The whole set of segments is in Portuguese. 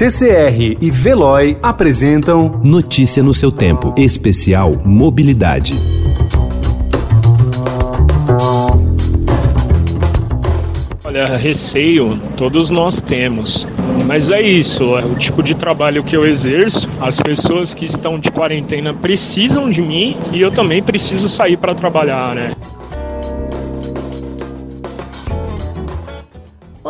CCR e Veloy apresentam Notícia no seu tempo, especial Mobilidade. Olha, receio todos nós temos. Mas é isso, é o tipo de trabalho que eu exerço. As pessoas que estão de quarentena precisam de mim e eu também preciso sair para trabalhar, né?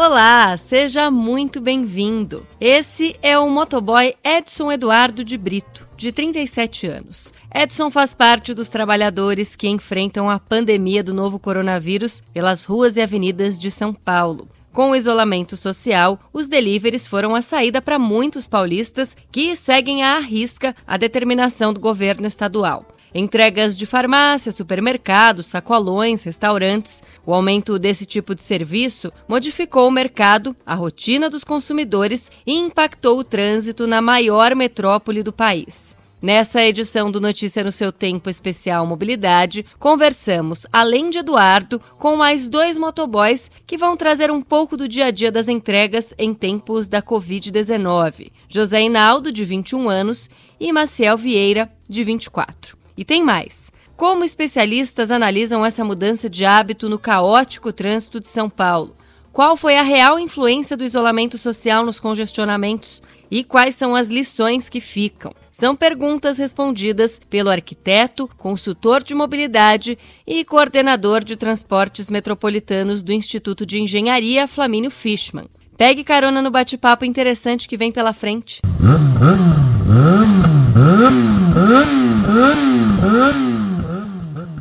Olá, seja muito bem-vindo. Esse é o motoboy Edson Eduardo de Brito, de 37 anos. Edson faz parte dos trabalhadores que enfrentam a pandemia do novo coronavírus pelas ruas e avenidas de São Paulo. Com o isolamento social, os deliveries foram a saída para muitos paulistas que seguem à risca a determinação do governo estadual. Entregas de farmácia, supermercados, sacolões, restaurantes. O aumento desse tipo de serviço modificou o mercado, a rotina dos consumidores e impactou o trânsito na maior metrópole do país. Nessa edição do Notícia no seu Tempo Especial Mobilidade, conversamos, além de Eduardo, com mais dois motoboys que vão trazer um pouco do dia a dia das entregas em tempos da Covid-19. José Inaldo, de 21 anos, e Maciel Vieira, de 24. E tem mais. Como especialistas analisam essa mudança de hábito no caótico trânsito de São Paulo? Qual foi a real influência do isolamento social nos congestionamentos e quais são as lições que ficam? São perguntas respondidas pelo arquiteto, consultor de mobilidade e coordenador de transportes metropolitanos do Instituto de Engenharia Flamínio Fishman. Pegue carona no bate-papo interessante que vem pela frente.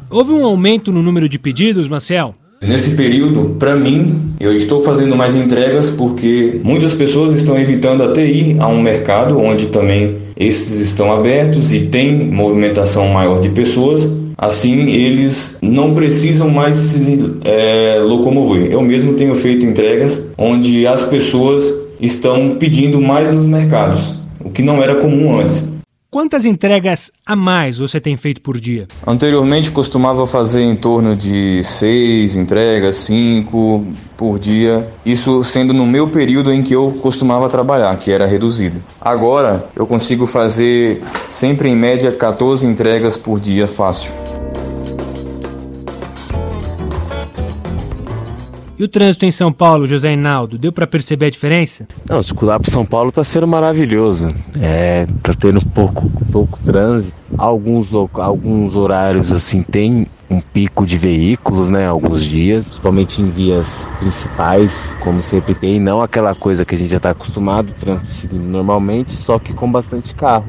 Houve um aumento no número de pedidos, Marcel? Nesse período, para mim, eu estou fazendo mais entregas porque muitas pessoas estão evitando até ir a um mercado onde também esses estão abertos e tem movimentação maior de pessoas. Assim, eles não precisam mais se é, locomover. Eu mesmo tenho feito entregas onde as pessoas estão pedindo mais nos mercados, o que não era comum antes. Quantas entregas a mais você tem feito por dia? Anteriormente costumava fazer em torno de seis entregas, cinco por dia. Isso sendo no meu período em que eu costumava trabalhar, que era reduzido. Agora eu consigo fazer sempre em média 14 entregas por dia fácil. E o trânsito em São Paulo, José Inaldo, deu para perceber a diferença? Não, circular para São Paulo está sendo maravilhoso. É, tá tendo pouco, pouco trânsito. Alguns, alguns horários assim tem um pico de veículos, né? Alguns dias, principalmente em vias principais, como sempre tem, não aquela coisa que a gente já está acostumado, trânsito seguindo normalmente, só que com bastante carro.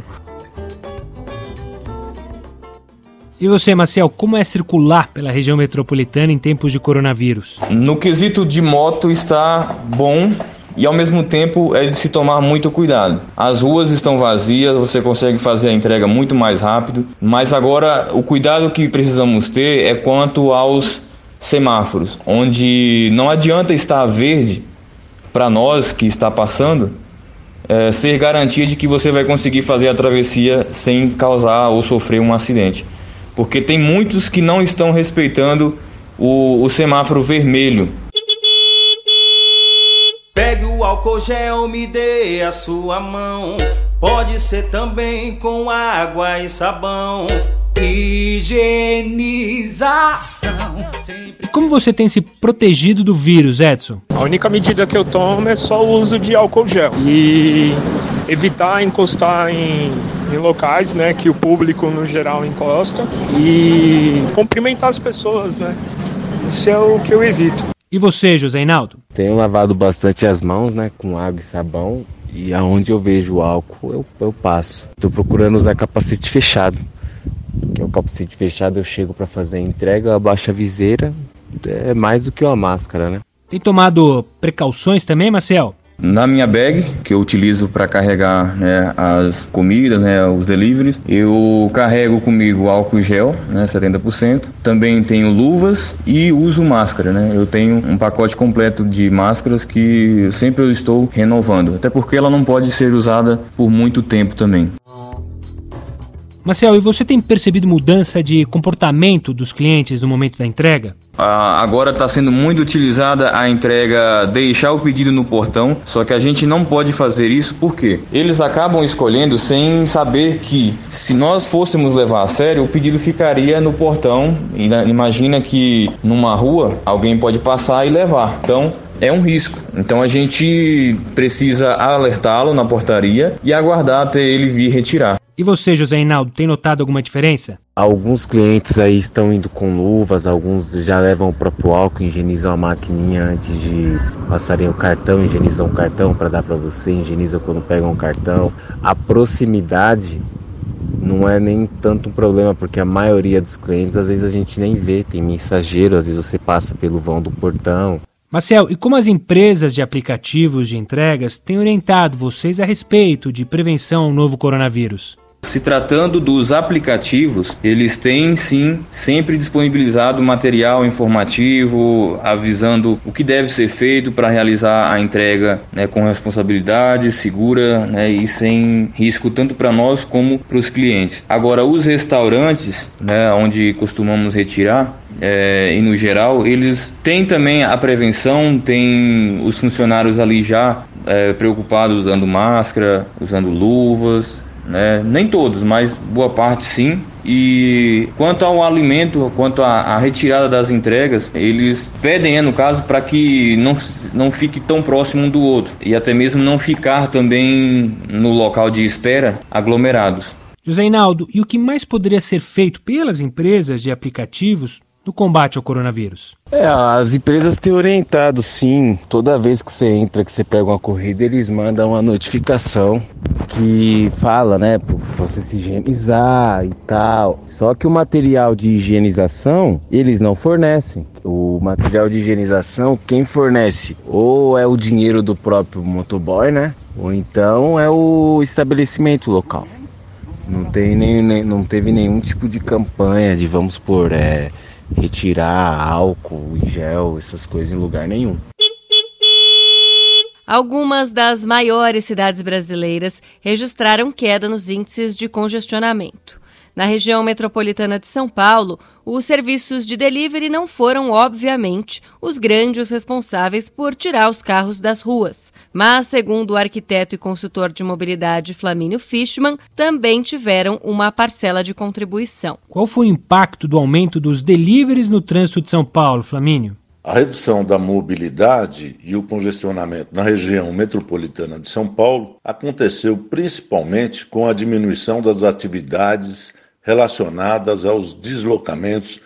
E você, Marcel, como é circular pela região metropolitana em tempos de coronavírus? No quesito de moto está bom e ao mesmo tempo é de se tomar muito cuidado. As ruas estão vazias, você consegue fazer a entrega muito mais rápido, mas agora o cuidado que precisamos ter é quanto aos semáforos, onde não adianta estar verde para nós que está passando. É, ser garantia de que você vai conseguir fazer a travessia sem causar ou sofrer um acidente porque tem muitos que não estão respeitando o, o semáforo vermelho. Pegue o álcool gel, me dê a sua mão. Pode ser também com água e sabão. Higienização. E como você tem se protegido do vírus, Edson? A única medida que eu tomo é só o uso de álcool gel e evitar encostar em em locais, né, que o público no geral encosta e cumprimentar as pessoas, né? Isso é o que eu evito. E você, José Inaldo? Tenho lavado bastante as mãos, né, com água e sabão e aonde eu vejo álcool eu, eu passo. Estou procurando usar capacete fechado. Que é o capacete fechado eu chego para fazer a entrega, abaixo a viseira, é mais do que uma máscara, né? Tem tomado precauções também, Marcel? Na minha bag, que eu utilizo para carregar né, as comidas, né, os deliveries, eu carrego comigo álcool gel, né, 70%. Também tenho luvas e uso máscara. Né? Eu tenho um pacote completo de máscaras que sempre eu estou renovando, até porque ela não pode ser usada por muito tempo também. Marcel, e você tem percebido mudança de comportamento dos clientes no momento da entrega? Ah, agora está sendo muito utilizada a entrega deixar o pedido no portão, só que a gente não pode fazer isso porque eles acabam escolhendo sem saber que se nós fôssemos levar a sério, o pedido ficaria no portão. Imagina que numa rua alguém pode passar e levar. Então é um risco. Então a gente precisa alertá-lo na portaria e aguardar até ele vir retirar. E você, José Reinaldo, tem notado alguma diferença? Alguns clientes aí estão indo com luvas, alguns já levam o próprio álcool, higienizam a maquininha antes de passarem o cartão, higienizam o cartão para dar para você, higienizam quando pegam o cartão. A proximidade não é nem tanto um problema, porque a maioria dos clientes às vezes a gente nem vê, tem mensageiro, às vezes você passa pelo vão do portão. Marcel, e como as empresas de aplicativos de entregas têm orientado vocês a respeito de prevenção ao novo coronavírus? Se tratando dos aplicativos, eles têm sim sempre disponibilizado material informativo, avisando o que deve ser feito para realizar a entrega né, com responsabilidade, segura né, e sem risco tanto para nós como para os clientes. Agora, os restaurantes, né, onde costumamos retirar, é, e no geral, eles têm também a prevenção, tem os funcionários ali já é, preocupados usando máscara, usando luvas, né? Nem todos, mas boa parte sim. E quanto ao alimento, quanto à, retirada das entregas, eles pedem, no caso, para que não, não fique tão próximo um do outro e até mesmo não ficar também no local de espera aglomerados. José Inaldo, e o que mais poderia ser feito pelas empresas de aplicativos no combate ao coronavírus? É, as empresas têm orientado sim. Toda vez que você entra, que você pega uma corrida, eles mandam uma notificação que fala, né, para você se higienizar e tal. Só que o material de higienização eles não fornecem. O material de higienização quem fornece ou é o dinheiro do próprio motoboy, né? Ou então é o estabelecimento local. Não, tem nem, nem não teve nenhum tipo de campanha de vamos por é, retirar álcool e gel, essas coisas em lugar nenhum. Algumas das maiores cidades brasileiras registraram queda nos índices de congestionamento. Na região metropolitana de São Paulo, os serviços de delivery não foram, obviamente, os grandes responsáveis por tirar os carros das ruas. Mas, segundo o arquiteto e consultor de mobilidade Flamínio Fishman, também tiveram uma parcela de contribuição. Qual foi o impacto do aumento dos deliveries no trânsito de São Paulo, Flamínio? A redução da mobilidade e o congestionamento na região metropolitana de São Paulo aconteceu principalmente com a diminuição das atividades relacionadas aos deslocamentos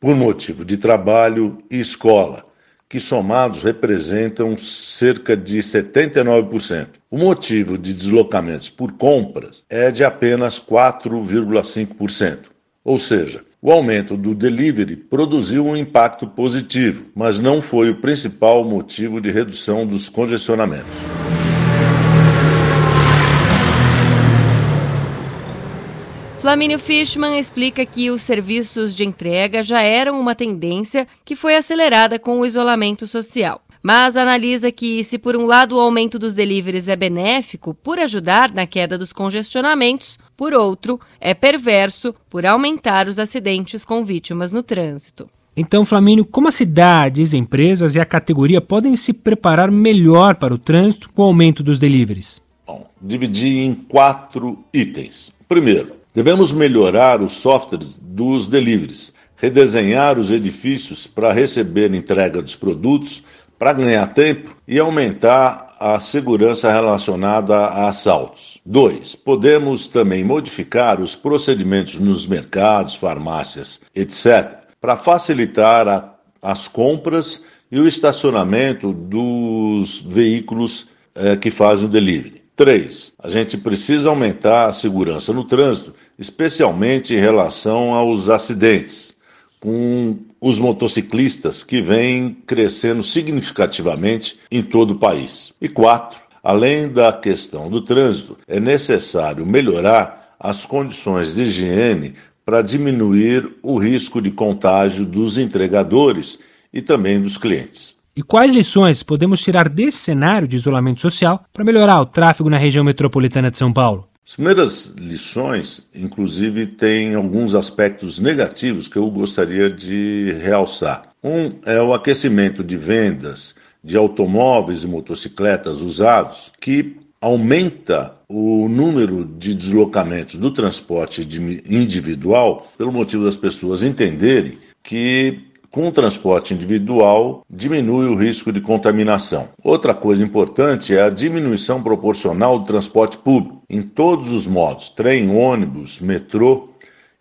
por motivo de trabalho e escola, que somados representam cerca de 79%. O motivo de deslocamentos por compras é de apenas 4,5%. Ou seja, o aumento do delivery produziu um impacto positivo, mas não foi o principal motivo de redução dos congestionamentos. Flamínio Fishman explica que os serviços de entrega já eram uma tendência que foi acelerada com o isolamento social. Mas analisa que, se por um lado o aumento dos deliveries é benéfico por ajudar na queda dos congestionamentos, por outro, é perverso por aumentar os acidentes com vítimas no trânsito. Então, Flamínio, como as cidades, empresas e a categoria podem se preparar melhor para o trânsito com o aumento dos deliveries? Bom, dividir em quatro itens. Primeiro, Devemos melhorar os softwares dos deliveries, redesenhar os edifícios para receber entrega dos produtos, para ganhar tempo e aumentar a segurança relacionada a assaltos. 2. Podemos também modificar os procedimentos nos mercados, farmácias, etc., para facilitar a, as compras e o estacionamento dos veículos eh, que fazem o delivery. 3. A gente precisa aumentar a segurança no trânsito especialmente em relação aos acidentes, com os motociclistas que vêm crescendo significativamente em todo o país. E quatro, além da questão do trânsito, é necessário melhorar as condições de higiene para diminuir o risco de contágio dos entregadores e também dos clientes. E quais lições podemos tirar desse cenário de isolamento social para melhorar o tráfego na região metropolitana de São Paulo? As primeiras lições, inclusive, têm alguns aspectos negativos que eu gostaria de realçar. Um é o aquecimento de vendas de automóveis e motocicletas usados, que aumenta o número de deslocamentos do transporte individual, pelo motivo das pessoas entenderem que com o transporte individual diminui o risco de contaminação. Outra coisa importante é a diminuição proporcional do transporte público, em todos os modos, trem, ônibus, metrô,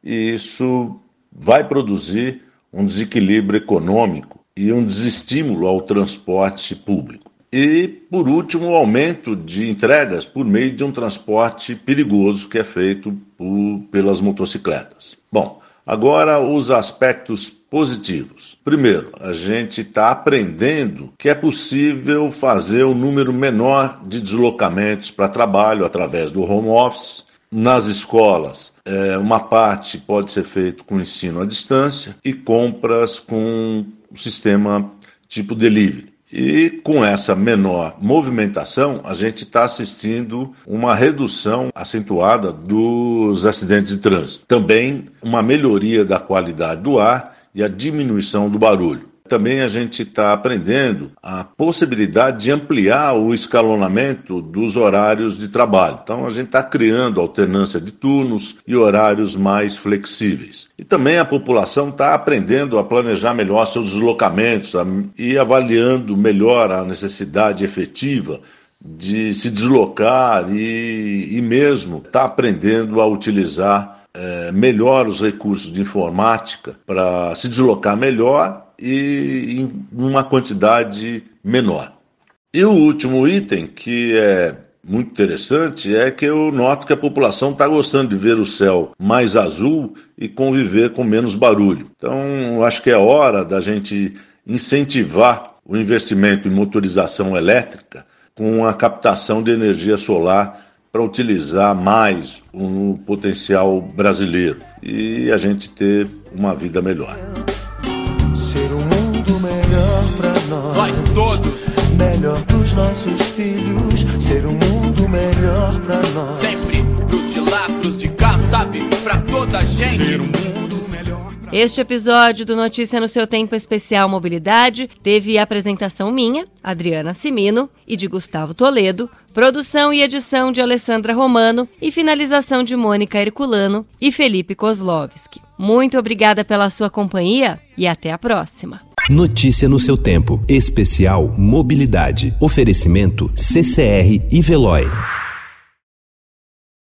e isso vai produzir um desequilíbrio econômico e um desestímulo ao transporte público. E, por último, o aumento de entregas por meio de um transporte perigoso que é feito por, pelas motocicletas. Bom, agora os aspectos positivos. Primeiro, a gente está aprendendo que é possível fazer um número menor de deslocamentos para trabalho através do home office. Nas escolas, é, uma parte pode ser feita com ensino à distância e compras com sistema tipo delivery. E com essa menor movimentação, a gente está assistindo uma redução acentuada dos acidentes de trânsito. Também uma melhoria da qualidade do ar e a diminuição do barulho. Também a gente está aprendendo a possibilidade de ampliar o escalonamento dos horários de trabalho. Então a gente está criando alternância de turnos e horários mais flexíveis. E também a população está aprendendo a planejar melhor seus deslocamentos e avaliando melhor a necessidade efetiva de se deslocar e, e mesmo está aprendendo a utilizar é, melhor os recursos de informática para se deslocar melhor e em uma quantidade menor. E o último item, que é muito interessante, é que eu noto que a população está gostando de ver o céu mais azul e conviver com menos barulho. Então, acho que é hora da gente incentivar o investimento em motorização elétrica com a captação de energia solar para utilizar mais o potencial brasileiro e a gente ter uma vida melhor. Ser um mundo melhor para nós. Nós todos. Melhor pros nossos filhos. Ser um mundo melhor para nós. Sempre pros de lá, pros de cá, sabe? Pra toda a gente. Ser um mundo este episódio do Notícia no seu Tempo Especial Mobilidade teve apresentação minha, Adriana Simino, e de Gustavo Toledo, produção e edição de Alessandra Romano e finalização de Mônica Herculano e Felipe Kozlovski. Muito obrigada pela sua companhia e até a próxima. Notícia no seu tempo. Especial Mobilidade. Oferecimento CCR e Veloy.